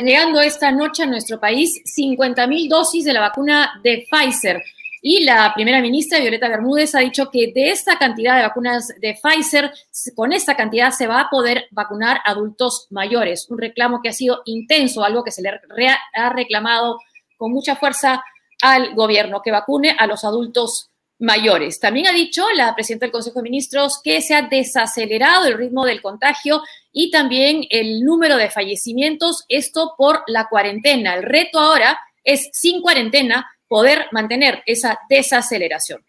Llegando esta noche a nuestro país 50.000 dosis de la vacuna de Pfizer. Y la primera ministra, Violeta Bermúdez, ha dicho que de esta cantidad de vacunas de Pfizer, con esta cantidad se va a poder vacunar adultos mayores. Un reclamo que ha sido intenso, algo que se le ha reclamado con mucha fuerza al gobierno, que vacune a los adultos mayores. También ha dicho la presidenta del Consejo de Ministros que se ha desacelerado el ritmo del contagio y también el número de fallecimientos, esto por la cuarentena. El reto ahora es, sin cuarentena, poder mantener esa desaceleración.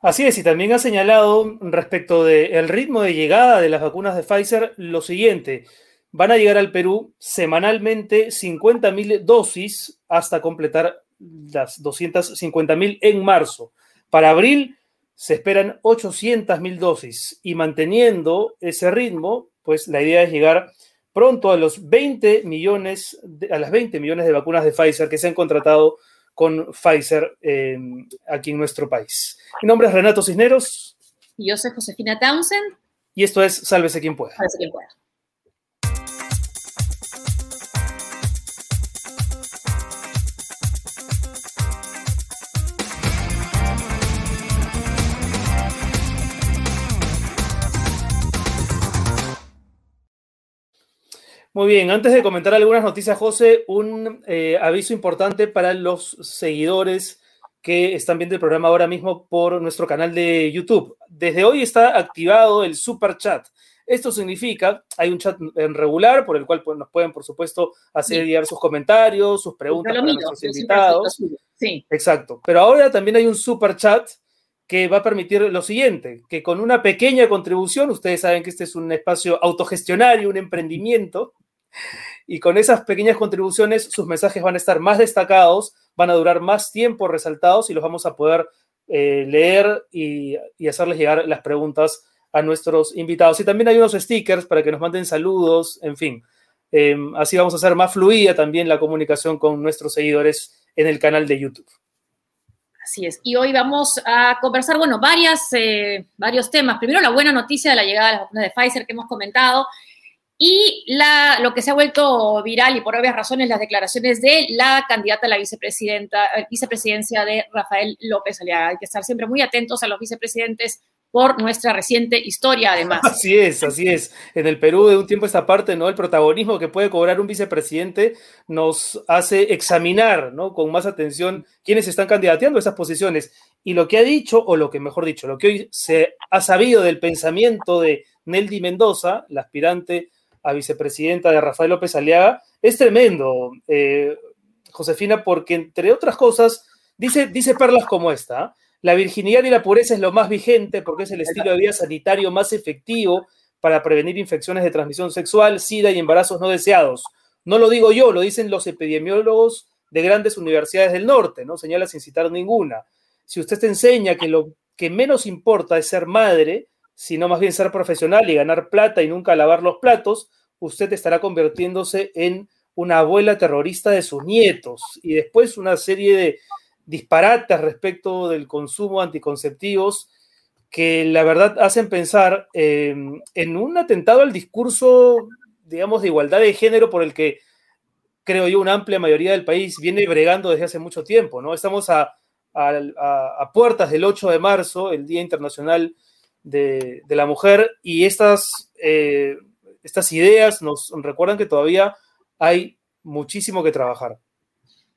Así es, y también ha señalado respecto del ritmo de llegada de las vacunas de Pfizer lo siguiente. Van a llegar al Perú semanalmente 50.000 dosis hasta completar las 250.000 en marzo. Para abril se esperan 800.000 dosis y manteniendo ese ritmo, pues la idea es llegar pronto a los 20 millones, a las 20 millones de vacunas de Pfizer que se han contratado con Pfizer eh, aquí en nuestro país. Mi nombre es Renato Cisneros. Y yo soy Josefina Townsend. Y esto es Sálvese quien pueda. Sálvese quien pueda. Muy bien, antes de comentar algunas noticias, José, un eh, aviso importante para los seguidores que están viendo el programa ahora mismo por nuestro canal de YouTube. Desde hoy está activado el Super Chat. Esto significa, hay un chat en regular por el cual pues, nos pueden, por supuesto, hacer llegar sus comentarios, sus preguntas para nuestros invitados. Sí. Exacto. Pero ahora también hay un super chat que va a permitir lo siguiente, que con una pequeña contribución, ustedes saben que este es un espacio autogestionario, un emprendimiento, y con esas pequeñas contribuciones sus mensajes van a estar más destacados, van a durar más tiempo resaltados y los vamos a poder eh, leer y, hacerles llegar las preguntas a nuestros invitados. Y también hay unos stickers para que nos manden saludos, en fin. Em, así vamos a hacer más fluida también la comunicación con nuestros seguidores en el canal de YouTube. Así es. Y hoy vamos a conversar, bueno, varias, eh, varios temas. Primero, la buena noticia de la llegada de las vacunas de Pfizer que hemos comentado. Y la, lo que se ha vuelto viral y por obvias razones las declaraciones de la candidata a la vicepresidenta, eh, vicepresidencia de Rafael López Aliaga. Hay que estar siempre muy atentos a los vicepresidentes por nuestra reciente historia, además. Así es, así es. En el Perú, de un tiempo a esta parte, ¿no? El protagonismo que puede cobrar un vicepresidente nos hace examinar, ¿no? Con más atención quiénes están candidateando a esas posiciones. Y lo que ha dicho, o lo que mejor dicho, lo que hoy se ha sabido del pensamiento de Neldy Mendoza, la aspirante a vicepresidenta de Rafael López Aliaga, es tremendo, eh, Josefina, porque entre otras cosas, dice, dice perlas como esta, la virginidad y la pureza es lo más vigente porque es el estilo de vida sanitario más efectivo para prevenir infecciones de transmisión sexual, sida y embarazos no deseados. No lo digo yo, lo dicen los epidemiólogos de grandes universidades del norte, no señala sin citar ninguna. Si usted te enseña que lo que menos importa es ser madre, sino más bien ser profesional y ganar plata y nunca lavar los platos, usted estará convirtiéndose en una abuela terrorista de sus nietos. Y después una serie de disparates respecto del consumo anticonceptivos que la verdad hacen pensar em, en un atentado al discurso, digamos, de igualdad de género por el que creo yo una amplia mayoría del país viene bregando desde hace mucho tiempo, ¿no? Estamos a, puertas del 8 de marzo, el Día Internacional de, la Mujer, y estas, eh, estas ideas nos recuerdan que todavía hay muchísimo que trabajar.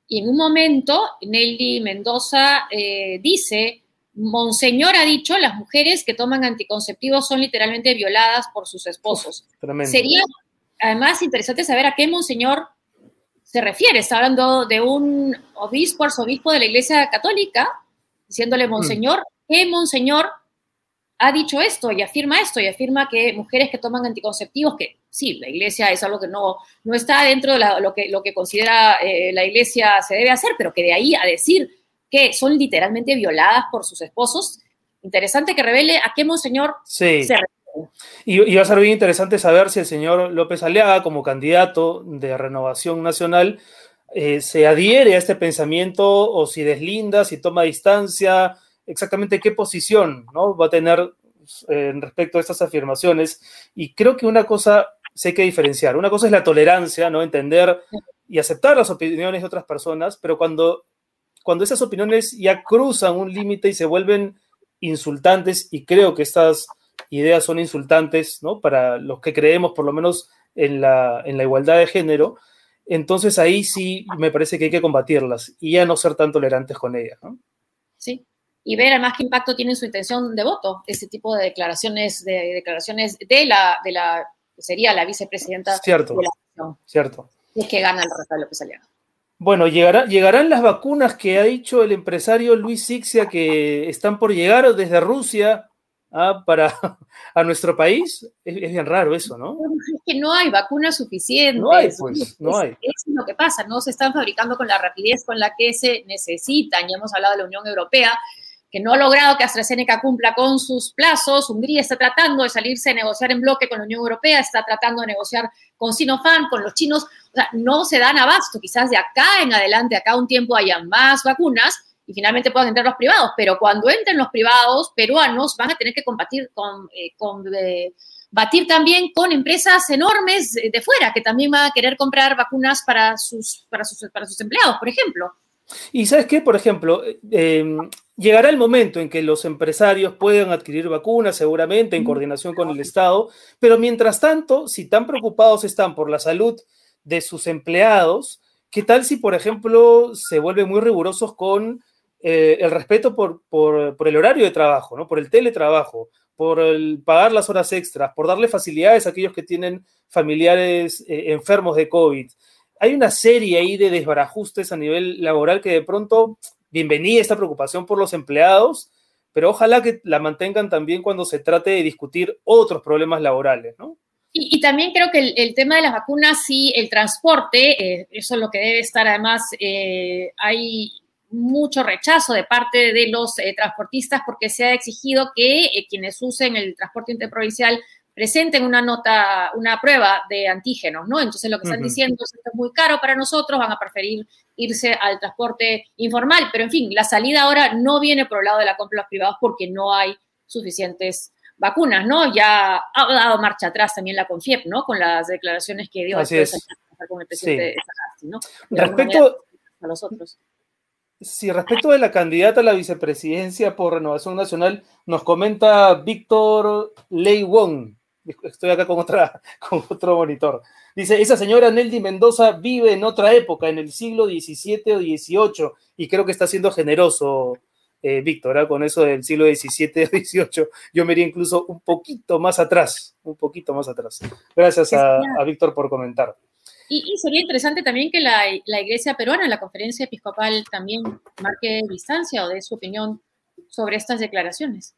Y en un momento, Nelly Mendoza eh, dice, Monseñor ha dicho, las mujeres que toman anticonceptivos son literalmente violadas por sus esposos. Sería además interesante saber a qué Monseñor se refiere. Está hablando de un obispo, arzobispo de la Iglesia Católica, diciéndole, mm. Monseñor, ¿qué Monseñor ha dicho esto y afirma esto y afirma que mujeres que toman anticonceptivos, que sí, la iglesia es algo que no, no está dentro de lo, que, lo que considera eh, la iglesia se debe hacer, pero que de ahí a decir que son literalmente violadas por sus esposos, interesante que revele a qué monseñor sí. se refiere. Y, va a ser bien interesante saber si el señor López Aliaga, como candidato de Renovación Nacional, eh, se adhiere a este pensamiento o si deslinda, si toma distancia, exactamente qué posición ¿no? va a tener eh, respecto a estas afirmaciones. Y creo que una cosa sí hay que diferenciar. Una cosa es la tolerancia, ¿no? Entender y aceptar las opiniones de otras personas, pero cuando, cuando esas opiniones ya cruzan un límite y se vuelven insultantes, y creo que estas ideas son insultantes, ¿no? Para los que creemos, por lo menos, en la, en la igualdad de género, entonces ahí sí me parece que hay que combatirlas y ya no ser tan tolerantes con ellas. Sí, y ver además qué impacto tiene su intención de voto, ese tipo de declaraciones, de, declaraciones de la, de la, sería la vicepresidenta cierto, de la. Cierto. es que gana el Rafael López Aliaga. Bueno, llegará, llegarán las vacunas que ha dicho el empresario Luis Sixia que están por llegar desde Rusia ¿ah? para a nuestro país. Es, bien raro eso, ¿no? Es que no hay vacunas suficientes. No hay, pues, no hay. Es, lo que pasa, no se están fabricando con la rapidez con la que se necesitan. Ya hemos hablado de la Unión Europea, que no ha logrado que AstraZeneca cumpla con sus plazos. Hungría está tratando de salirse a negociar en bloque con la Unión Europea, está tratando de negociar con Sinopharm, con los chinos. O sea, no se dan abasto. Quizás de acá en adelante, acá un tiempo haya más vacunas y finalmente puedan entrar los privados, pero cuando entren los privados peruanos van a tener que combatir con, eh, eh, batir también con empresas enormes de fuera que también van a querer comprar vacunas para sus, para sus, para sus empleados, por ejemplo. Y sabes qué, por ejemplo, em, llegará el momento en que los empresarios puedan adquirir vacunas, seguramente en coordinación con el Estado, pero mientras tanto, si tan preocupados están por la salud de sus empleados, ¿qué tal si, por ejemplo, se vuelven muy rigurosos con eh, el respeto por, el horario de trabajo, ¿no? por el teletrabajo, por el pagar las horas extras, por darle facilidades a aquellos que tienen familiares eh, enfermos de COVID. Hay una serie ahí de desbarajustes a nivel laboral que de pronto, bienvenida esta preocupación por los empleados, pero ojalá que la mantengan también cuando se trate de discutir otros problemas laborales, ¿no? Y, también creo que el, tema de las vacunas y el transporte, eh, eso es lo que debe estar además, hay mucho rechazo de parte de los eh, transportistas porque se ha exigido que eh, quienes usen el transporte interprovincial presenten una nota, una prueba de antígenos, ¿no? Entonces lo que están diciendo es que esto es muy caro para nosotros, van a preferir irse al transporte informal, pero en fin, la salida ahora no viene por el lado de la compra de los privados porque no hay suficientes vacunas, ¿no? Ya ha dado marcha atrás también la CONFIEP, ¿no? Con las declaraciones que dio Así es. con el presidente sí. ¿no? Respecto a los otros. Sí, respecto de la candidata a la vicepresidencia por Renovación Nacional, nos comenta Víctor Lei Wong. Estoy acá con, otra, con otro monitor. Dice, esa señora Neldy Mendoza vive en otra época, en el siglo XVII o XVIII, y creo que está siendo generoso, eh, Víctor, ¿eh? con eso del siglo XVII o XVIII. Yo me iría incluso un poquito más atrás, un poquito más atrás. Gracias a Víctor por comentar. Y, sería interesante también que la, Iglesia peruana, la conferencia episcopal, también marque distancia o dé su opinión sobre estas declaraciones.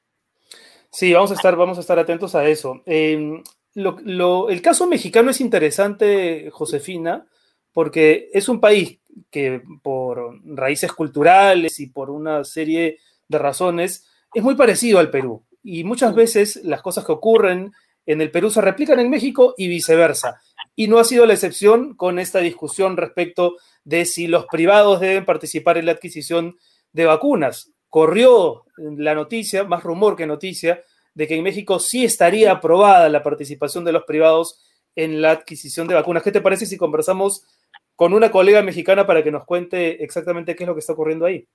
Sí, vamos a estar, vamos a estar atentos a eso. Em, el caso mexicano es interesante, Josefina, porque es un país que por raíces culturales y por una serie de razones es muy parecido al Perú. Y muchas veces las cosas que ocurren en el Perú se replican en México y viceversa. Y no ha sido la excepción con esta discusión respecto de si los privados deben participar en la adquisición de vacunas. Corrió la noticia, más rumor que noticia, de que en México sí estaría aprobada la participación de los privados en la adquisición de vacunas. ¿Qué te parece si conversamos con una colega mexicana para que nos cuente exactamente qué es lo que está ocurriendo ahí?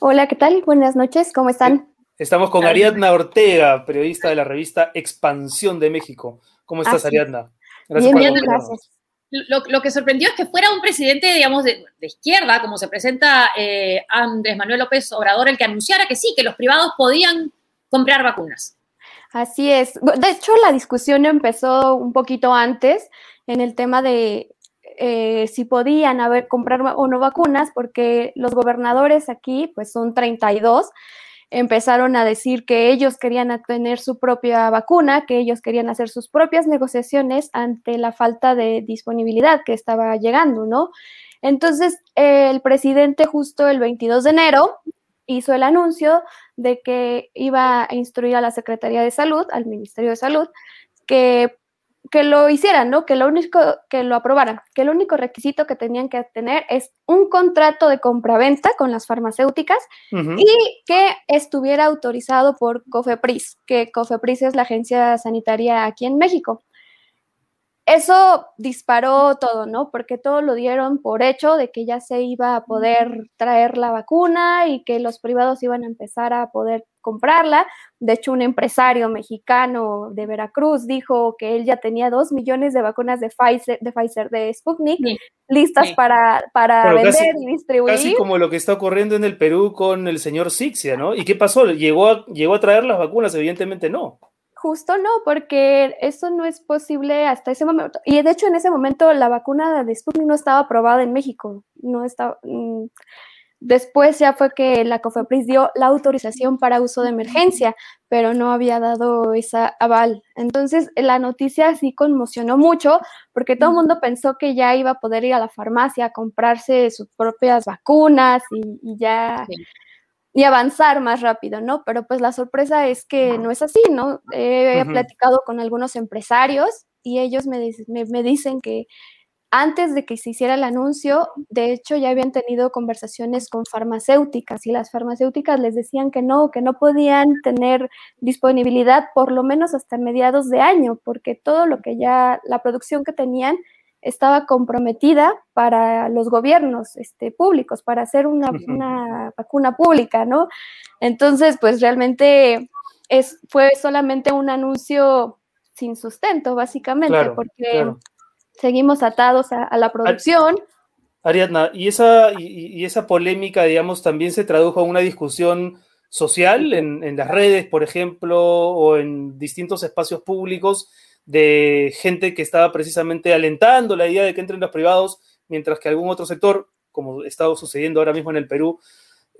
Hola, ¿qué tal? Buenas noches, ¿cómo están? Estamos con Ariadna Ortega, periodista de la revista Expansión de México. ¿Cómo estás, Ariadna? Gracias bien, gracias. Lo, que sorprendió es que fuera un presidente, digamos, de, izquierda, como se presenta eh, Andrés Manuel López Obrador, el que anunciara que sí, que los privados podían comprar vacunas. Así es. De hecho, la discusión empezó un poquito antes en el tema de eh, si podían haber comprar o no vacunas, porque los gobernadores aquí, pues son 32, empezaron a decir que ellos querían tener su propia vacuna, que ellos querían hacer sus propias negociaciones ante la falta de disponibilidad que estaba llegando, ¿no? Entonces, el presidente justo el 22 de enero hizo el anuncio de que iba a instruir a la Secretaría de Salud, al Ministerio de Salud, que que lo hicieran, ¿no? Que lo único, que lo aprobaran, que el único requisito que tenían que tener es un contrato de compraventa con las farmacéuticas y que estuviera autorizado por COFEPRIS, que COFEPRIS es la agencia sanitaria aquí en México. Eso disparó todo, ¿no? Porque todo lo dieron por hecho de que ya se iba a poder traer la vacuna y que los privados iban a empezar a poder comprarla. De hecho, un empresario mexicano de Veracruz dijo que él ya tenía dos millones de vacunas de Pfizer, de, Pfizer, de Sputnik, listas para, para vender y distribuir. Casi como lo que está ocurriendo en el Perú con el señor Sixia, ¿no? ¿Y qué pasó? ¿Llegó ¿Llegó a traer las vacunas? Evidentemente no. Justo no, porque eso no es posible hasta ese momento. Y de hecho, en ese momento la vacuna de Sputnik no estaba aprobada en México. No estaba. Mm, después ya fue que la COFEPRIS dio la autorización para uso de emergencia, pero no había dado esa aval. Entonces, la noticia sí conmocionó mucho porque todo el mundo pensó que ya iba a poder ir a la farmacia a comprarse sus propias vacunas y, y ya y avanzar más rápido, ¿no? Pero pues la sorpresa es que no es así, ¿no? He platicado con algunos empresarios y ellos me, me, dicen que antes de que se hiciera el anuncio, de hecho ya habían tenido conversaciones con farmacéuticas y las farmacéuticas les decían que no, que no podían tener disponibilidad por lo menos hasta mediados de año, porque todo lo que ya, la producción que tenían estaba comprometida para los gobiernos este, públicos, para hacer una, vacuna pública, ¿no? Entonces, pues realmente es, fue solamente un anuncio sin sustento, básicamente, porque seguimos atados a, la producción. Ariadna, ¿y esa, y, esa polémica, digamos, también se tradujo a una discusión social en, en las redes, por ejemplo, o en distintos espacios públicos? De gente que estaba precisamente alentando la idea de que entren los privados, mientras que algún otro sector, como está sucediendo ahora mismo en el Perú,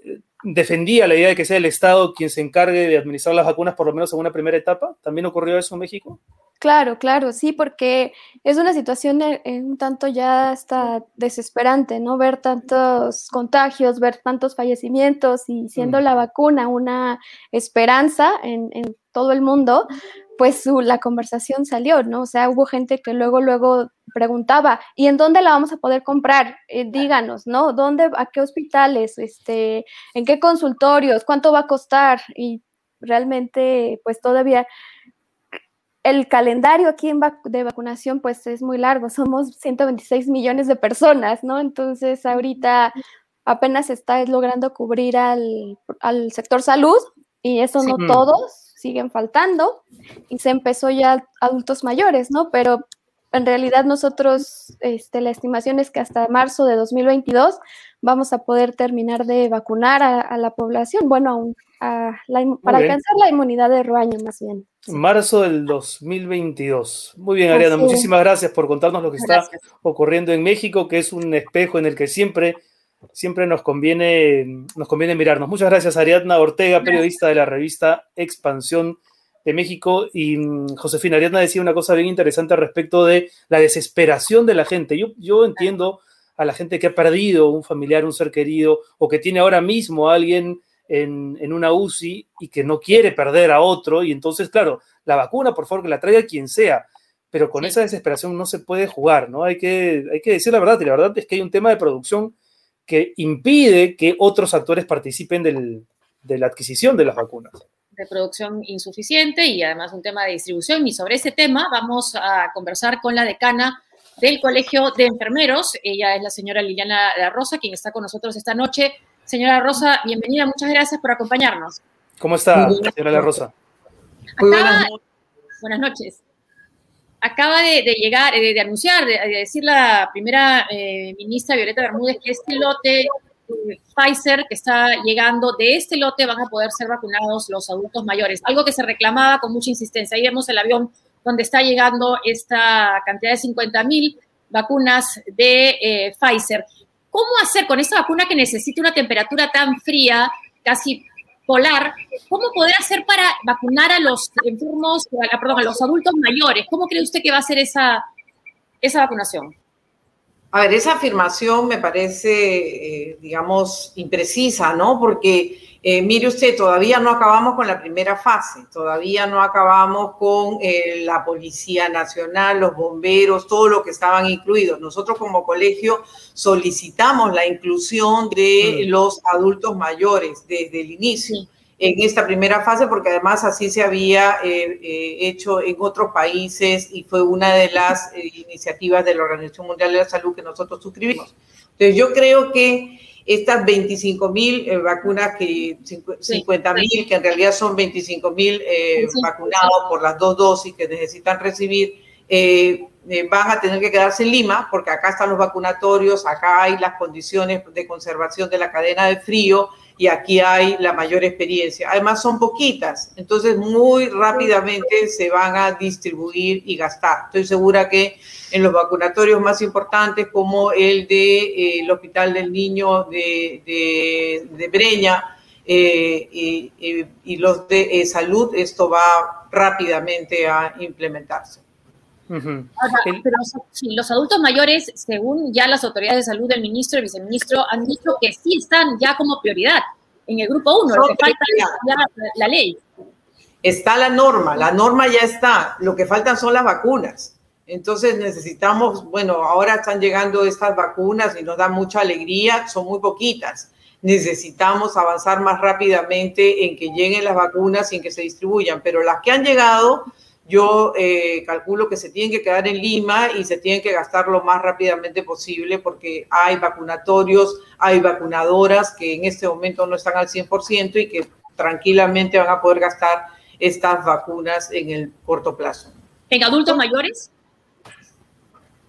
eh, defendía la idea de que sea el Estado quien se encargue de administrar las vacunas, por lo menos en una primera etapa. ¿También ocurrió eso en México? Claro, claro, sí, porque es una situación un tanto ya hasta desesperante, ¿no? Ver tantos contagios, ver tantos fallecimientos y siendo mm. la vacuna una esperanza en, en, todo el mundo, pues la conversación salió, ¿no? O sea, hubo gente que luego, luego preguntaba, ¿y en dónde la vamos a poder comprar? Eh, díganos, ¿no? ¿Dónde, a qué hospitales, este, en qué consultorios, cuánto va a costar? Y realmente, pues todavía el calendario aquí en de vacunación, pues es muy largo, somos 126 millones de personas, ¿no? Entonces, ahorita apenas está logrando cubrir al, sector salud y eso no todos, siguen faltando y se empezó ya adultos mayores, ¿no? Pero en realidad nosotros, este, la estimación es que hasta marzo de 2022 vamos a poder terminar de vacunar a, la población, bueno, para alcanzar la inmunidad de rebaño más bien. Marzo del 2022. Muy bien, Ariana, muchísimas gracias por contarnos lo que está ocurriendo en México, que es un espejo en el que siempre siempre nos conviene, nos conviene mirarnos. Muchas gracias, Ariadna Ortega, periodista de la revista Expansión de México. Y mm, Josefina, Ariadna decía una cosa bien interesante respecto de la desesperación de la gente. Yo, yo entiendo a la gente que ha perdido un familiar, un ser querido, o que tiene ahora mismo a alguien en, en, una UCI y que no quiere perder a otro. Y entonces, claro, la vacuna, por favor, que la traiga quien sea. Pero con esa desesperación no se puede jugar, ¿no? Hay que, hay que decir la verdad. Y la verdad es que hay un tema de producción que impide que otros actores participen de la adquisición de las vacunas. De producción insuficiente y además un tema de distribución. Y sobre ese tema vamos a conversar con la decana del Colegio de Enfermeros. Ella es la señora Liliana La Rosa, quien está con nosotros esta noche. Señora Rosa, bienvenida, muchas gracias por acompañarnos. ¿Cómo está, señora La Rosa? Muy buenas, buenas noches acaba de, llegar, de, de, anunciar, de, decir la primera eh, ministra Violeta Bermúdez que este lote eh, Pfizer que está llegando, de este lote van a poder ser vacunados los adultos mayores, algo que se reclamaba con mucha insistencia. Ahí vemos el avión donde está llegando esta cantidad de 50 mil vacunas de eh, Pfizer. ¿Cómo hacer con esta vacuna que necesita una temperatura tan fría, casi polar, ¿cómo poder hacer para vacunar a los enfermos, perdón, a los adultos mayores? ¿Cómo cree usted que va a ser esa, esa vacunación? A ver, esa afirmación me parece, eh, digamos, imprecisa, ¿no? Porque eh, mire usted, todavía no acabamos con la primera fase, todavía no acabamos con eh, la Policía Nacional, los bomberos, todo lo que estaban incluidos. Nosotros como colegio solicitamos la inclusión de mm. los adultos mayores desde el inicio. En esta primera fase, porque además así se había eh, eh, hecho en otros países y fue una de las eh, iniciativas de la Organización Mundial de la Salud que nosotros suscribimos. Entonces yo creo que estas 25 mil vacunas, que 50 mil, que en realidad son 25 mil vacunados por las dos dosis que necesitan recibir, van a tener que quedarse en Lima, porque acá están los vacunatorios, acá hay las condiciones de conservación de la cadena de frío, y aquí hay la mayor experiencia. Además son poquitas, entonces muy rápidamente se van a distribuir y gastar. Estoy segura que en los vacunatorios más importantes como el del de, eh, Hospital del Niño de, de, Breña eh, y, los de eh, salud, esto va rápidamente a implementarse. Pero los adultos mayores, según ya las autoridades de salud, del ministro y el viceministro, han dicho que sí están ya como prioridad en el grupo 1, lo que falta es ya la ley. Está la norma, la norma ya está, lo que faltan son las vacunas. Entonces necesitamos, bueno, ahora están llegando estas vacunas y nos da mucha alegría, son muy poquitas. Necesitamos avanzar más rápidamente en que lleguen las vacunas y en que se distribuyan, pero las que han llegado yo eh, calculo que se tienen que quedar en Lima y se tienen que gastar lo más rápidamente posible porque hay vacunatorios, hay vacunadoras que en este momento no están al 100% y que tranquilamente van a poder gastar estas vacunas en el corto plazo. ¿En adultos mayores?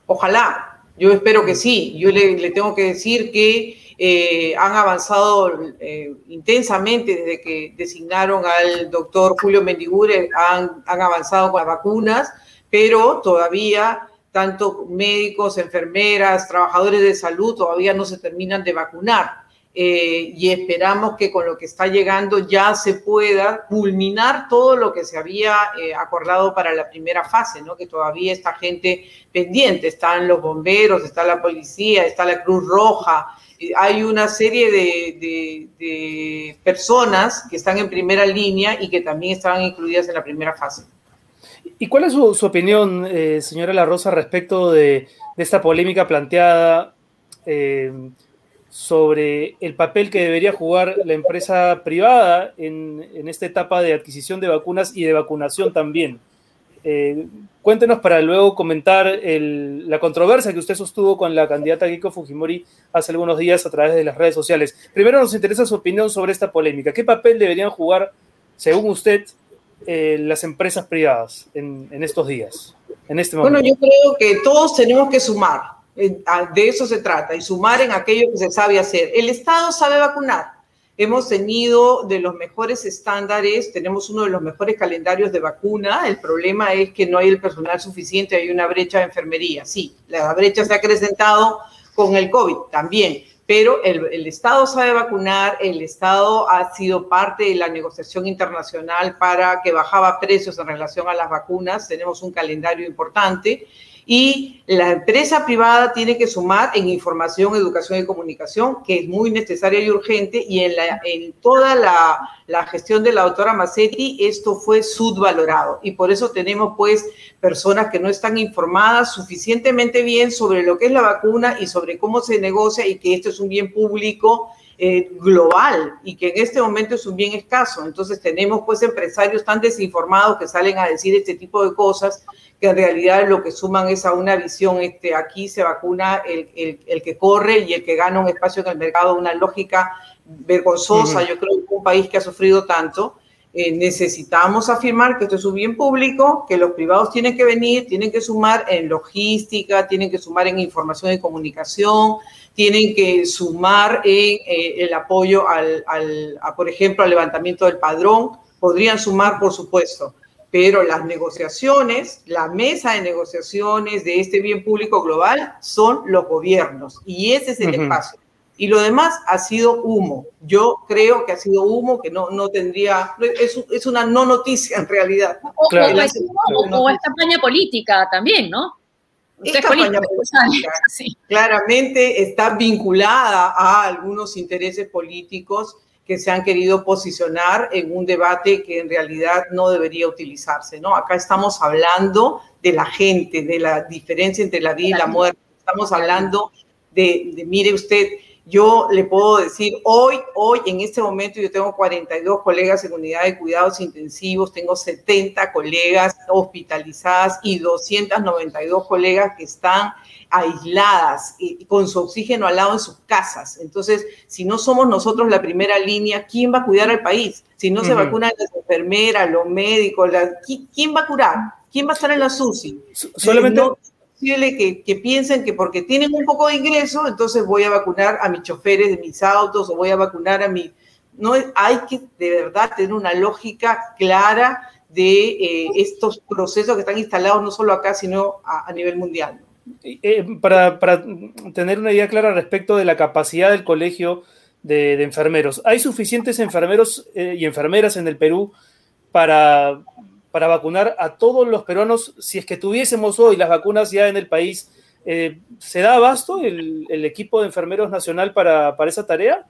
Ojalá, yo espero que sí. Yo le, le tengo que decir que eh, han avanzado eh, intensamente desde que designaron al doctor Julio Mendigure, han, han avanzado con las vacunas, pero todavía tanto médicos, enfermeras, trabajadores de salud todavía no se terminan de vacunar. Eh, y esperamos que con lo que está llegando ya se pueda culminar todo lo que se había acordado para la primera fase, ¿no? que todavía está gente pendiente, están los bomberos, está la policía, está la Cruz Roja, hay una serie de, personas que están en primera línea y que también estaban incluidas en la primera fase. ¿Y cuál es su, opinión, eh, señora La Rosa, respecto de, esta polémica planteada eh, sobre el papel que debería jugar la empresa privada en, en, esta etapa de adquisición de vacunas y de vacunación también? Eh, cuéntenos para luego comentar la controversia que usted sostuvo con la candidata Kiko Fujimori hace algunos días a través de las redes sociales. Primero nos interesa su opinión sobre esta polémica. ¿Qué papel deberían jugar, según usted, eh, las empresas privadas en, estos días, en este momento? Bueno, yo creo que todos tenemos que sumar. De eso se trata, y sumar en aquello que se sabe hacer. El Estado sabe vacunar Hemos tenido de los mejores estándares, tenemos uno de los mejores calendarios de vacuna. El problema es que no hay el personal suficiente, hay una brecha de enfermería. Sí, la brecha se ha acrecentado con el COVID también, pero el, el, Estado sabe vacunar, el Estado ha sido parte de la negociación internacional para que bajaba precios en relación a las vacunas, tenemos un calendario importante y la empresa privada tiene que sumar en información, educación y comunicación, que es muy necesaria y urgente, y en, la, en toda la, la, gestión de la doctora Massetti esto fue subvalorado, y por eso tenemos pues personas que no están informadas suficientemente bien sobre lo que es la vacuna y sobre cómo se negocia y que esto es un bien público eh, global y que en este momento es un bien escaso. Entonces tenemos pues empresarios tan desinformados que salen a decir este tipo de cosas que en realidad lo que suman es a una visión, este, aquí se vacuna el, el, el que corre y el que gana un espacio en el mercado, una lógica vergonzosa, yo creo que un país que ha sufrido tanto, eh, necesitamos afirmar que esto es un bien público, que los privados tienen que venir, tienen que sumar en logística, tienen que sumar en información y comunicación, tienen que sumar en eh, el apoyo al, al a, por ejemplo, al levantamiento del padrón, podrían sumar, por supuesto, pero las negociaciones, la mesa de negociaciones de este bien público global son los gobiernos y ese es el espacio. Y lo demás ha sido humo. Yo creo que ha sido humo, que no, no tendría, es, es una no noticia en realidad. O, es campaña política también, ¿no? Es campaña política. Claramente está vinculada a algunos intereses políticos que se han querido posicionar en un debate que en realidad no debería utilizarse, ¿no? Acá estamos hablando de la gente, de la diferencia entre la vida y la muerte. Estamos hablando de, mire usted, Yo le puedo decir, hoy, hoy, en este momento, yo tengo 42 colegas en unidad de cuidados intensivos, tengo 70 colegas hospitalizadas y 292 colegas que están aisladas y con su oxígeno al lado en sus casas. Entonces, si no somos nosotros la primera línea, ¿quién va a cuidar al país? Si no se vacunan las enfermeras, los médicos, ¿quién va a curar? ¿Quién va a estar en la SUSI? Solamente... No, que, que, piensen que porque tienen un poco de ingreso, entonces voy a vacunar a mis choferes de mis autos o voy a vacunar a mi... No, hay que de verdad tener una lógica clara de eh, estos procesos que están instalados no solo acá, sino a, nivel mundial. Eh, para, para, tener una idea clara respecto de la capacidad del colegio de, enfermeros, ¿hay suficientes enfermeros eh, y enfermeras en el Perú para, para vacunar a todos los peruanos, si es que tuviésemos hoy las vacunas ya en el país, eh, ¿se da abasto el, equipo de enfermeros nacional para, esa tarea?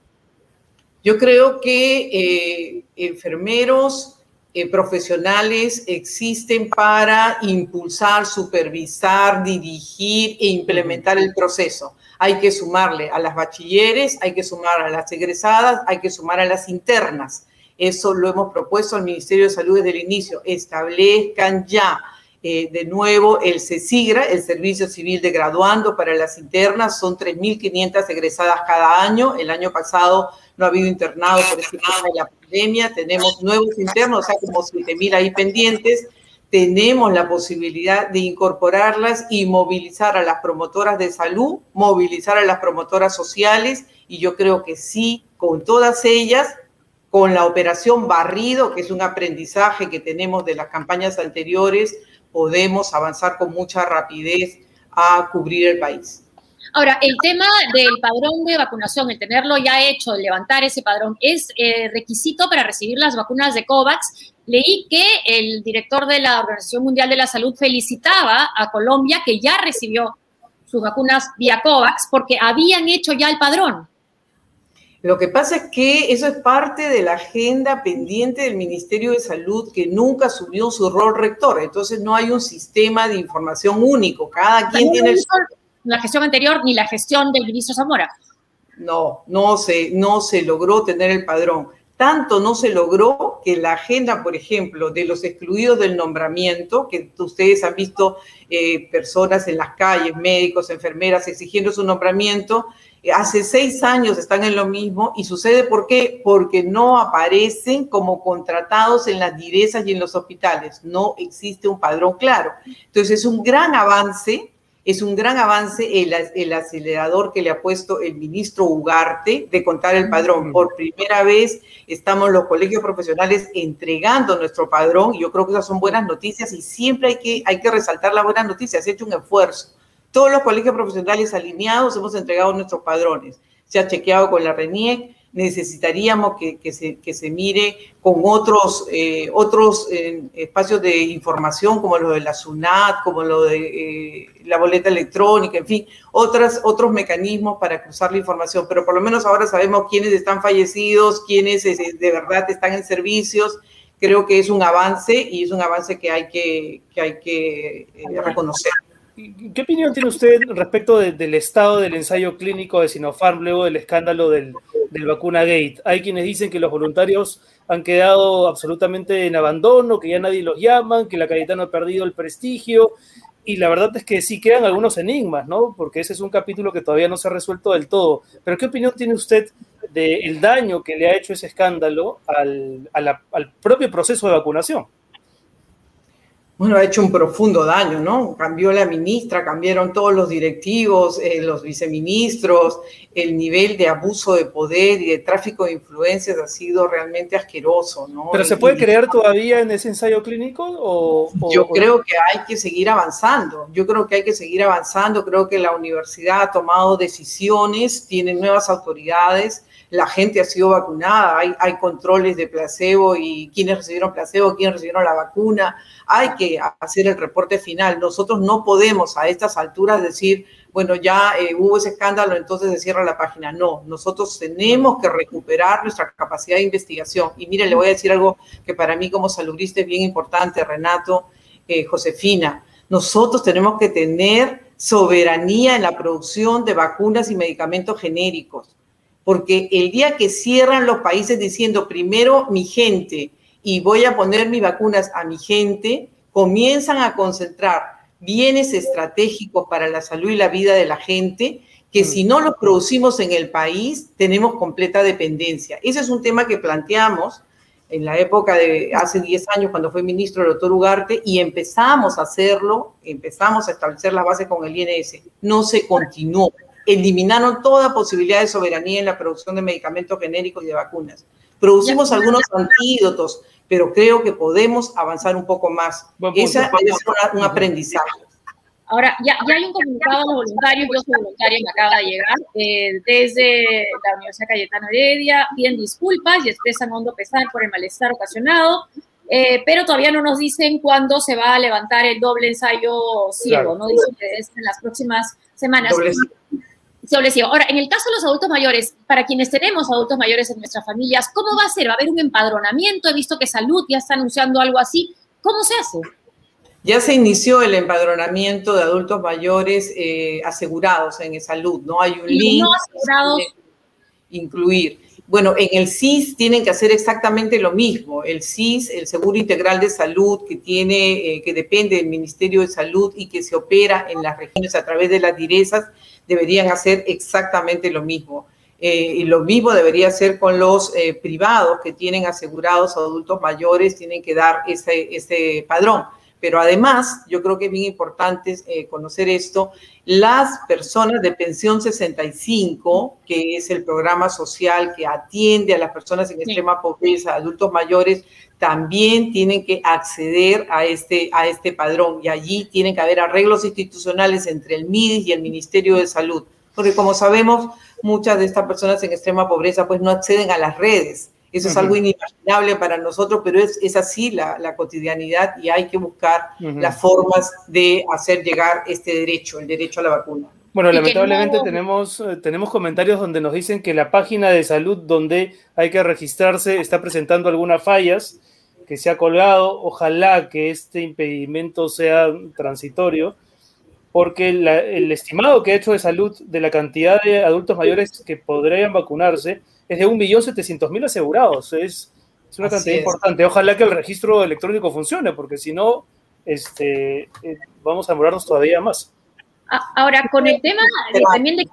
Yo creo que enfermeros eh, profesionales existen para impulsar, supervisar, dirigir e implementar el proceso. Hay que sumarle a las bachilleres, hay que sumar a las egresadas, hay que sumar a las internas. Eso lo hemos propuesto al Ministerio de Salud desde el inicio. Establezcan ya eh, de nuevo el CESIGRA, el Servicio Civil de Graduando para las internas. Son 3.500 egresadas cada año. El año pasado no ha habido internados por este tema de la pandemia. Tenemos nuevos internos, o sea, como 7.000 ahí pendientes. Tenemos la posibilidad de incorporarlas y movilizar a las promotoras de salud, movilizar a las promotoras sociales, y yo creo que sí, con todas ellas con la operación Barrido, que es un aprendizaje que tenemos de las campañas anteriores, podemos avanzar con mucha rapidez a cubrir el país. Ahora, el tema del padrón de vacunación, el tenerlo ya hecho, el levantar ese padrón, es eh, requisito para recibir las vacunas de COVAX. Leí que el director de la Organización Mundial de la Salud felicitaba a Colombia que ya recibió sus vacunas vía COVAX porque habían hecho ya el padrón. Lo que pasa es que eso es parte de la agenda pendiente del Ministerio de Salud que nunca asumió su rol rector. Entonces no hay un sistema de información único. Cada quien tiene... La gestión anterior ni la gestión del ministro Zamora. No, no se, no se logró tener el padrón. Tanto no se logró que la agenda, por ejemplo, de los excluidos del nombramiento, que ustedes han visto eh, personas en las calles, médicos, enfermeras, exigiendo su nombramiento, hace seis años están en lo mismo y sucede ¿por qué? Porque no aparecen como contratados en las direzas y en los hospitales. No existe un padrón claro. Entonces es un gran avance, es un gran avance el, el acelerador que le ha puesto el ministro Ugarte de contar el padrón. Por primera vez estamos los colegios profesionales entregando nuestro padrón y yo creo que esas son buenas noticias y siempre hay que, hay que resaltar las buenas noticias. Se ha hecho un esfuerzo todos los colegios profesionales alineados hemos entregado nuestros padrones. Se ha chequeado con la RENIEC. Necesitaríamos que, se, que se, mire con otros, eh, otros eh, espacios de información, como lo de la SUNAT, como lo de eh, la boleta electrónica, en fin, otras, otros mecanismos para cruzar la información. Pero por lo menos ahora sabemos quiénes están fallecidos, quiénes de verdad están en servicios. Creo que es un avance y es un avance que hay que, que, hay que reconocer. ¿Qué opinión tiene usted respecto del estado del ensayo clínico de Sinopharm luego del escándalo del, del vacuna Gate? Hay quienes dicen que los voluntarios han quedado absolutamente en abandono, que ya nadie los llama, que la Cayetano ha perdido el prestigio, y la verdad es que sí quedan algunos enigmas, ¿no? Porque ese es un capítulo que todavía no se ha resuelto del todo. Pero ¿qué opinión tiene usted del daño que le ha hecho ese escándalo al, al propio proceso de vacunación? Bueno, ha hecho un profundo daño, ¿no? Cambió la ministra, cambiaron todos los directivos, eh, los viceministros, el nivel de abuso de poder y de tráfico de influencias ha sido realmente asqueroso, ¿no? ¿Pero se puede creer todavía en ese ensayo clínico? O, yo creo que hay que seguir avanzando, yo creo que hay que seguir avanzando, creo que la universidad ha tomado decisiones, tiene nuevas autoridades, la gente ha sido vacunada, hay, controles de placebo y quiénes recibieron placebo, quiénes recibieron la vacuna, hay que hacer el reporte final. Nosotros no podemos a estas alturas decir, bueno, ya eh, hubo ese escándalo, entonces se cierra la página. No, nosotros tenemos que recuperar nuestra capacidad de investigación. Y mire, le voy a decir algo que para mí como saludista es bien importante, Renato, eh, Josefina. Nosotros tenemos que tener soberanía en la producción de vacunas y medicamentos genéricos porque el día que cierran los países diciendo primero mi gente y voy a poner mis vacunas a mi gente, comienzan a concentrar bienes estratégicos para la salud y la vida de la gente que mm. si no los producimos en el país tenemos completa dependencia. Ese es un tema que planteamos en la época de hace 10 años cuando fue ministro el doctor Ugarte y empezamos a hacerlo, empezamos a establecer la base con el INS. No se continuó. Eliminaron toda posibilidad de soberanía en la producción de medicamentos genéricos y de vacunas. Producimos algunos antídotos, pero creo que podemos avanzar un poco más. Ese es un aprendizaje. Ahora, ya, ya, hay un comunicado voluntario, yo soy voluntaria, me acaba de llegar, eh, desde la Universidad Cayetano Heredia, piden disculpas y expresan hondo pesar por el malestar ocasionado, eh, pero todavía no nos dicen cuándo se va a levantar el doble ensayo ciego, no dicen que es en las próximas semanas. Doble. Ahora, en el caso de los adultos mayores, para quienes tenemos adultos mayores en nuestras familias, ¿cómo va a ser? ¿Va a haber un empadronamiento? He visto que Salud ya está anunciando algo así. ¿Cómo se hace? Ya se inició el empadronamiento de adultos mayores eh, asegurados en salud, ¿no? Hay un link. No asegurados. Incluir. Bueno, en el CIS tienen que hacer exactamente lo mismo. El CIS, el Seguro Integral de Salud, que tiene, eh, que depende del Ministerio de Salud y que se opera en las regiones a través de las direzas, deberían hacer exactamente lo mismo. Eh, y lo mismo debería ser con los privados que tienen asegurados adultos mayores, tienen que dar ese, ese padrón. Pero además, yo creo que es bien importante eh, conocer esto, las personas de pensión 65, que es el programa social que atiende a las personas en extrema pobreza, adultos mayores, también tienen que acceder a este, a este padrón. Y allí tienen que haber arreglos institucionales entre el MIDIS y el Ministerio de Salud. Porque como sabemos, muchas de estas personas en extrema pobreza pues no acceden a las redes eso es algo inimaginable para nosotros, pero es, es así la, la, cotidianidad y hay que buscar las formas de hacer llegar este derecho, el derecho a la vacuna. Bueno, lamentablemente tenemos, eh, tenemos comentarios donde nos dicen que la página de salud donde hay que registrarse está presentando algunas fallas, que se ha colgado. Ojalá que este impedimento sea transitorio, porque el estimado que ha hecho de salud de la cantidad de adultos mayores que podrían vacunarse es de 1.700.000 asegurados. Es, es una cantidad importante. Ojalá que el registro electrónico funcione, porque si no, este, eh, vamos a demorarnos todavía más. Ahora, con el tema también de,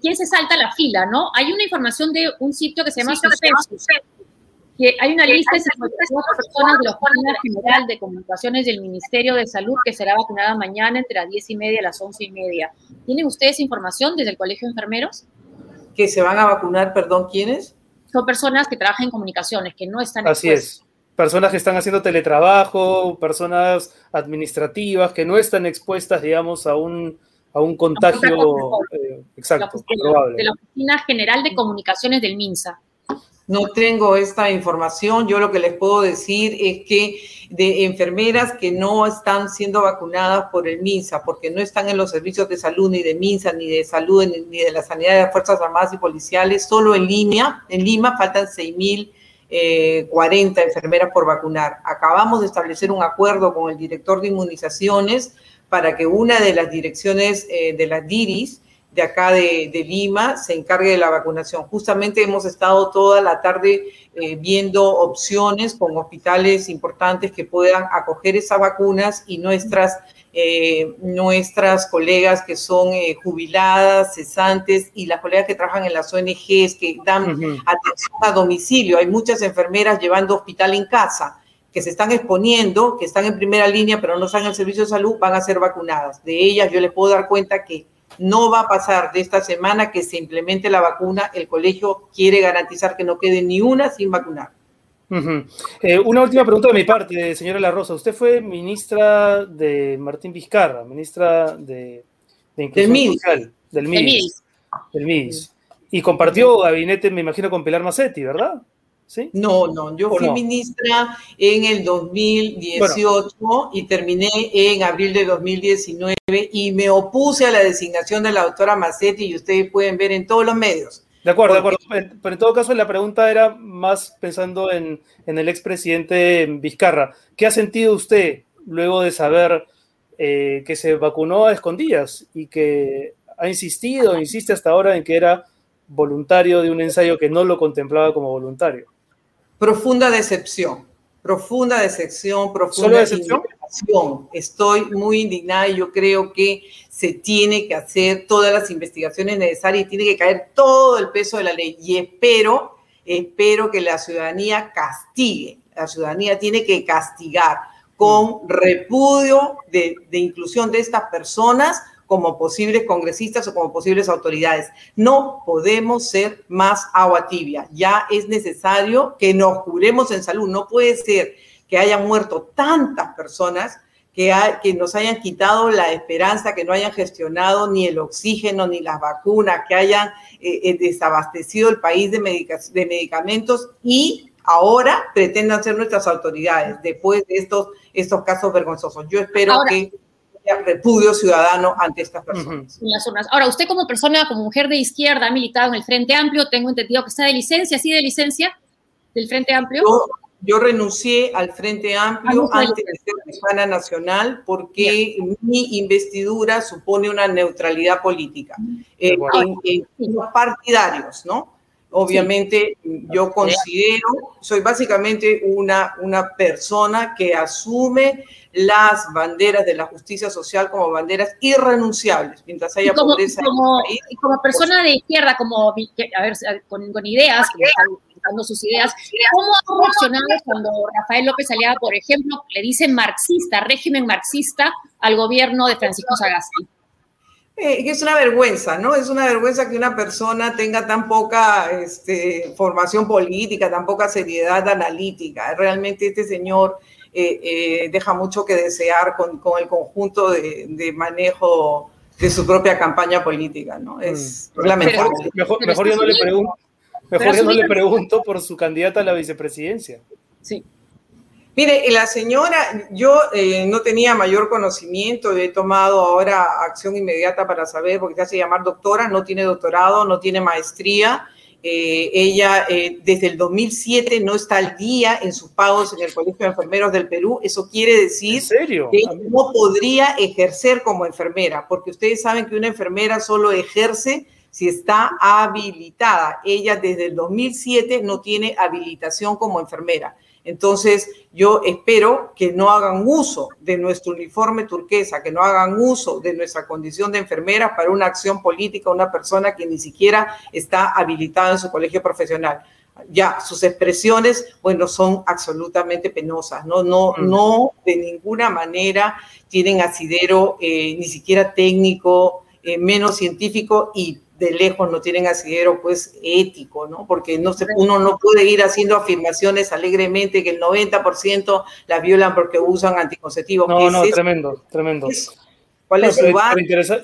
quién se salta la fila, ¿no? Hay una información de un sitio que se llama Suspensus, que hay una lista de 52 personas de la Oficina General de Comunicaciones del Ministerio de Salud que será vacunada mañana entre las 10 y media y las 11 y media. ¿Tienen ustedes información desde el Colegio de Enfermeros? Que se van a vacunar, perdón, ¿quiénes? Son personas que trabajan en comunicaciones, que no están Así es. Personas que están haciendo teletrabajo, personas administrativas que no están expuestas, digamos, a un, a un contagio eh, exacto, probable. De la Oficina General de Comunicaciones del MINSA. No tengo esta información. Yo lo que les puedo decir es que de enfermeras que no están siendo vacunadas por el MINSA, porque no están en los servicios de salud ni de MINSA, ni de salud, ni de la sanidad de las Fuerzas Armadas y Policiales, solo en Lima, en Lima faltan 6.040 eh, enfermeras por vacunar. Acabamos de establecer un acuerdo con el director de inmunizaciones para que una de las direcciones eh, de las DIRIS de acá de, Lima se encargue de la vacunación. Justamente hemos estado toda la tarde eh, viendo opciones con hospitales importantes que puedan acoger esas vacunas y nuestras, eh, nuestras colegas que son eh, jubiladas, cesantes y las colegas que trabajan en las ONGs que dan atención a domicilio. Hay muchas enfermeras llevando hospital en casa que se están exponiendo, que están en primera línea, pero no están en el servicio de salud, van a ser vacunadas. De ellas yo les puedo dar cuenta que no va a pasar de esta semana que se implemente la vacuna. El colegio quiere garantizar que no quede ni una sin vacunar. Eh, una última pregunta de mi parte, señora La Rosa. Usted fue ministra de Martín Vizcarra, ministra de, Inclusión del Social, del MIDIS. Del MIDIS. Y compartió gabinete, me imagino, con Pilar Macetti, ¿verdad? No, no, yo fui ministra en el 2018 y terminé en abril de 2019 y me opuse a la designación de la doctora Massetti y ustedes pueden ver en todos los medios. De acuerdo, de acuerdo. Pero en todo caso la pregunta era más pensando en, en el expresidente Vizcarra. ¿Qué ha sentido usted luego de saber eh, que se vacunó a escondidas y que ha insistido, insiste hasta ahora en que era voluntario de un ensayo que no lo contemplaba como voluntario. Profunda decepción, profunda decepción, profunda decepción? Estoy muy indignada y yo creo que se tiene que hacer todas las investigaciones necesarias y tiene que caer todo el peso de la ley. Y espero, espero que la ciudadanía castigue. La ciudadanía tiene que castigar con repudio de, de inclusión de estas personas como posibles congresistas o como posibles autoridades. No podemos ser más agua tibia. Ya es necesario que nos curemos en salud. No puede ser que hayan muerto tantas personas que, que, nos hayan quitado la esperanza, que no hayan gestionado ni el oxígeno ni las vacunas, que hayan eh, eh, desabastecido el país de, de, medicamentos y ahora pretendan ser nuestras autoridades después de estos, estos casos vergonzosos. Yo espero que repudio ciudadano ante estas personas. Ahora, usted como persona, como mujer de izquierda, ha militado en el Frente Amplio, tengo entendido que está de licencia, ¿sí de licencia del Frente Amplio? Yo renuncié al Frente Amplio ah, antes de ser hispana nacional porque mi investidura supone una neutralidad política eh, en, los partidarios, ¿no? Obviamente yo considero, soy básicamente una, una persona que asume las banderas de la justicia social como banderas irrenunciables, mientras haya como, pobreza como, Como persona de izquierda, como, a ver, con, con ideas, sus ideas. ¿Cómo ha reaccionado cuando Rafael López Aliaga, por ejemplo, le dice marxista, régimen marxista al gobierno de Francisco Sagasti? Eh, es una vergüenza, ¿no? Es una vergüenza que una persona tenga tan poca este, formación política, tan poca seriedad analítica. Realmente este señor eh, eh, deja mucho que desear con, con el conjunto de, de, manejo de su propia campaña política, ¿no? Es mm. lamentable. Mejor, mejor yo no le pregunto Mejor yo no le pregunto por su candidata a la vicepresidencia. Sí. Mire, la señora, yo eh, no tenía mayor conocimiento, he tomado ahora acción inmediata para saber, porque se hace llamar doctora, no tiene doctorado, no tiene maestría. Eh, ella eh, desde el 2007 no está al día en sus pagos en el Colegio de Enfermeros del Perú. Eso quiere decir que no podría ejercer como enfermera, porque ustedes saben que una enfermera solo ejerce si está habilitada. Ella desde el 2007 no tiene habilitación como enfermera. Entonces, yo espero que no hagan uso de nuestro uniforme turquesa, que no hagan uso de nuestra condición de enfermera para una acción política, una persona que ni siquiera está habilitada en su colegio profesional. Ya, sus expresiones, bueno, son absolutamente penosas, no, no, mm. no de ninguna manera tienen asidero, eh, ni siquiera técnico, eh, menos científico y de lejos no tienen asidero pues ético, ¿no? Porque no se, uno no puede ir haciendo afirmaciones alegremente que el 90% las violan porque usan anticonceptivos. No, no, tremendo, tremendo. ¿Cuál es su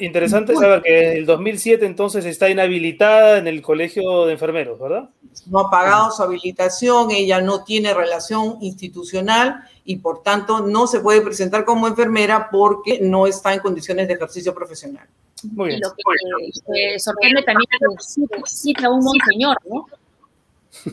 interesante saber que el 2007 entonces está inhabilitada en el colegio de enfermeros, ¿verdad? No ha pagado su habilitación, ella no tiene relación institucional y por tanto no se puede presentar como enfermera porque no está en condiciones de ejercicio profesional. Muy bien. lo que sorprende también es que cita a un monseñor, ¿no?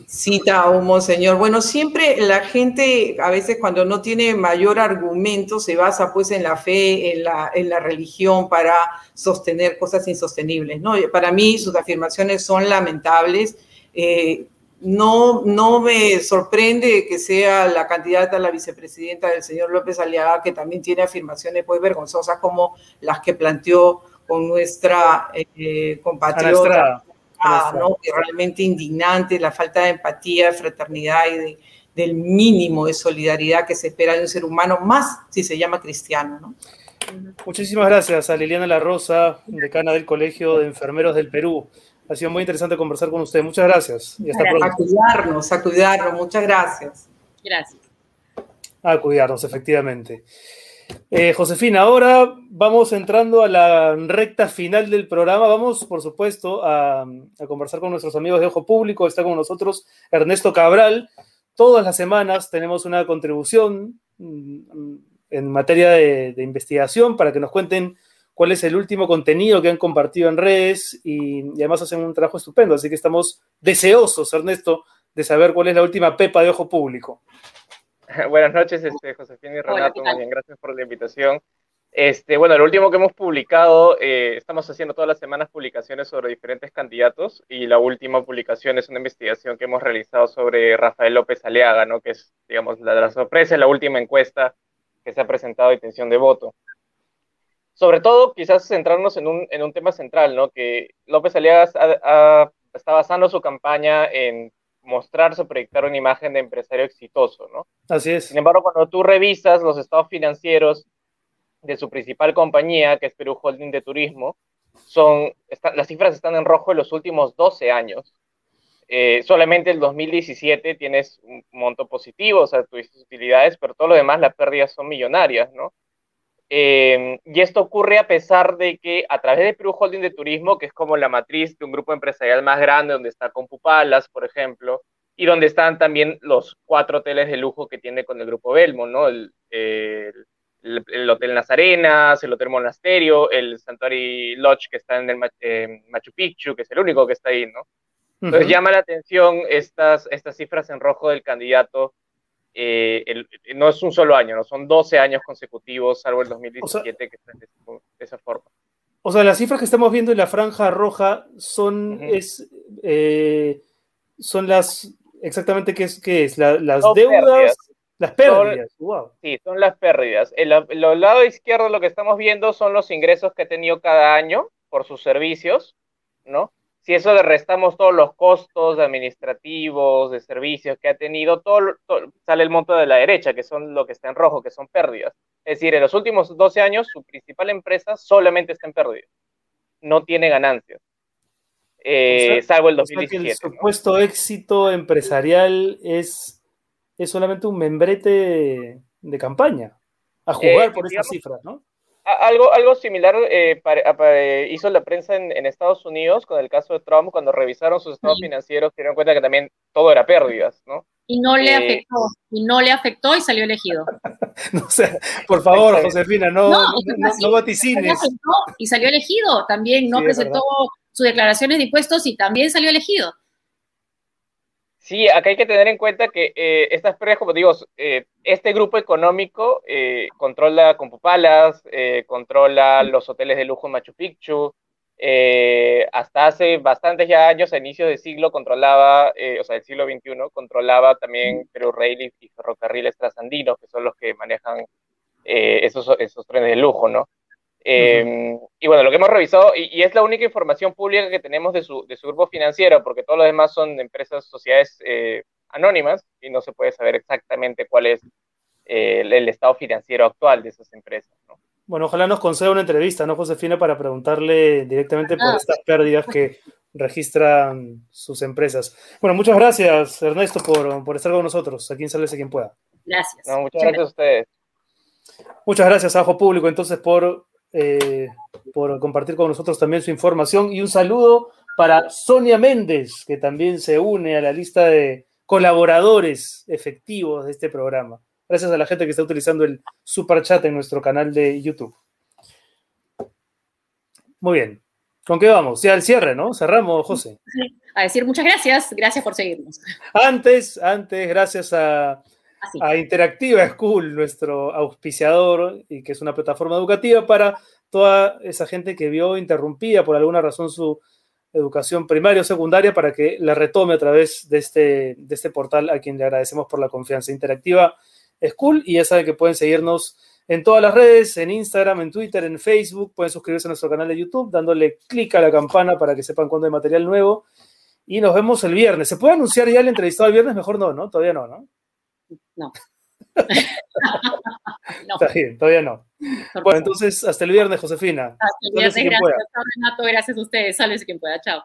Cita a un monseñor. Bueno, siempre la gente, a veces cuando no tiene mayor argumento, se basa pues en la fe, en la, en la religión para sostener cosas insostenibles, ¿no? Para mí sus afirmaciones son lamentables. Eh, no, no me sorprende que sea la candidata a la vicepresidenta del señor López Aliaga, que también tiene afirmaciones pues vergonzosas como las que planteó con nuestra eh, compatriota, ¿no? realmente indignante, la falta de empatía, de fraternidad y de, del mínimo de solidaridad que se espera de un ser humano, más si se llama cristiano. ¿no? Muchísimas gracias a Liliana La Rosa, decana del Colegio de Enfermeros del Perú. Ha sido muy interesante conversar con usted. Muchas gracias. Y hasta pronto. A cuidarnos, a cuidarnos. Muchas gracias. Gracias. A cuidarnos, efectivamente. Eh, Josefina, ahora vamos entrando a la recta final del programa. Vamos, por supuesto, a, conversar con nuestros amigos de Ojo Público. Está con nosotros Ernesto Cabral. Todas las semanas tenemos una contribución mm, en materia de, investigación para que nos cuenten cuál es el último contenido que han compartido en redes y, y además hacen un trabajo estupendo. Así que estamos deseosos, Ernesto, de saber cuál es la última pepa de Ojo Público. Buenas noches, este, Josefina y Renato. Muy bien, gracias por la invitación. Este, bueno, el último que hemos publicado, eh, estamos haciendo todas las semanas publicaciones sobre diferentes candidatos y la última publicación es una investigación que hemos realizado sobre Rafael López Aliaga, ¿no? que es, digamos, la de la sorpresa, la última encuesta que se ha presentado de intención de voto. Sobre todo, quizás centrarnos en un, en un tema central, ¿no? que López Aliaga está basando su campaña en mostrarse proyectar una imagen de empresario exitoso, ¿no? Así es. Sin embargo, cuando tú revisas los estados financieros de su principal compañía, que es Perú Holding de Turismo, son, las cifras están en rojo en los últimos 12 años. Eh, solamente el 2017 tienes un monto positivo, o sea, tuviste utilidades, pero todo lo demás, las pérdidas son millonarias, ¿no? Eh, y esto ocurre a pesar de que a través de Perú Holding de Turismo, que es como la matriz de un grupo empresarial más grande, donde está Compupalas, por ejemplo, y donde están también los cuatro hoteles de lujo que tiene con el grupo Belmo, ¿no? El, el el, Hotel Nazarenas, el Hotel Monasterio, el Santuary Lodge que está en el Machu Picchu, que es el único que está ahí, ¿no? Entonces llama la atención estas, estas cifras en rojo del candidato. Eh, no es un solo año, no son 12 años consecutivos, salvo el 2017 que está de, esa forma. O sea, las cifras que estamos viendo en la franja roja son, es, eh, son las, exactamente, ¿qué es? Qué es? las deudas, las pérdidas, wow. Sí, son las pérdidas. El, el, lado izquierdo lo que estamos viendo son los ingresos que ha tenido cada año por sus servicios, ¿no? Si eso le restamos todos los costos administrativos, de servicios que ha tenido, todo, sale el monto de la derecha, que son lo que está en rojo, que son pérdidas. Es decir, en los últimos 12 años, su principal empresa solamente está en pérdidas. No tiene ganancias. Eh, salvo el 2017. el supuesto éxito empresarial es es solamente un membrete de, campaña, a jugar eh, por esas cifras, ¿no? Algo, algo similar eh, hizo la prensa en, Estados Unidos con el caso de Trump, cuando revisaron sus estados financieros, se dieron cuenta que también todo era pérdidas, ¿no? Y no le eh, afectó, y no le afectó y salió elegido. no sé, por favor, Josefina, no, no, no, vaticines. Y salió elegido también, no presentó sus declaraciones de impuestos y también salió elegido. Sí, acá hay que tener en cuenta que eh, estas pérdidas, como digo, eh, este grupo económico eh, controla Compupalas, controla los hoteles de lujo en Machu Picchu, hasta hace bastantes ya años, a inicios del siglo, controlaba, o sea, del siglo XXI, controlaba también Perú Rail y, ferrocarriles trasandinos, que son los que manejan esos, esos trenes de lujo, ¿no? Em, y bueno, lo que hemos revisado, y, es la única información pública que tenemos de su, de su grupo financiero, porque todos los demás son empresas, sociedades eh, anónimas, y no se puede saber exactamente cuál es eh, el, estado financiero actual de esas empresas. Bueno, ojalá nos conceda una entrevista, ¿no, Josefina? Para preguntarle directamente por ah. estas pérdidas que registran sus empresas. Bueno, muchas gracias, Ernesto, por, por estar con nosotros. Aquí en Sálvese quien pueda. Gracias. muchas gracias a ustedes. Muchas gracias, Ajo Público, entonces, por eh, por compartir con nosotros también su información. Y un saludo para Sonia Méndez, que también se une a la lista de colaboradores efectivos de este programa. Gracias a la gente que está utilizando el super chat en nuestro canal de YouTube. Muy bien. ¿Con qué vamos? Ya al cierre, ¿no? Cerramos, José. A decir muchas gracias. Gracias por seguirnos. Antes, antes, gracias a a Interactiva School, nuestro auspiciador, y que es una plataforma educativa para toda esa gente que vio interrumpida por alguna razón su educación primaria o secundaria para que la retome a través de este, de este portal a quien le agradecemos por la confianza. Interactiva School, y ya saben que pueden seguirnos en todas las redes, en Instagram, en Twitter, en Facebook, pueden suscribirse a nuestro canal de YouTube dándole clic a la campana para que sepan cuándo hay material nuevo. Y nos vemos el viernes. ¿Se puede anunciar ya el entrevistado el viernes? Mejor no, ¿no? Todavía no, ¿no? no. Está bien, todavía no. Bueno, entonces, hasta el viernes, Josefina. Hasta el viernes, gracias, Renato, gracias a ustedes. Sales quien pueda, chao.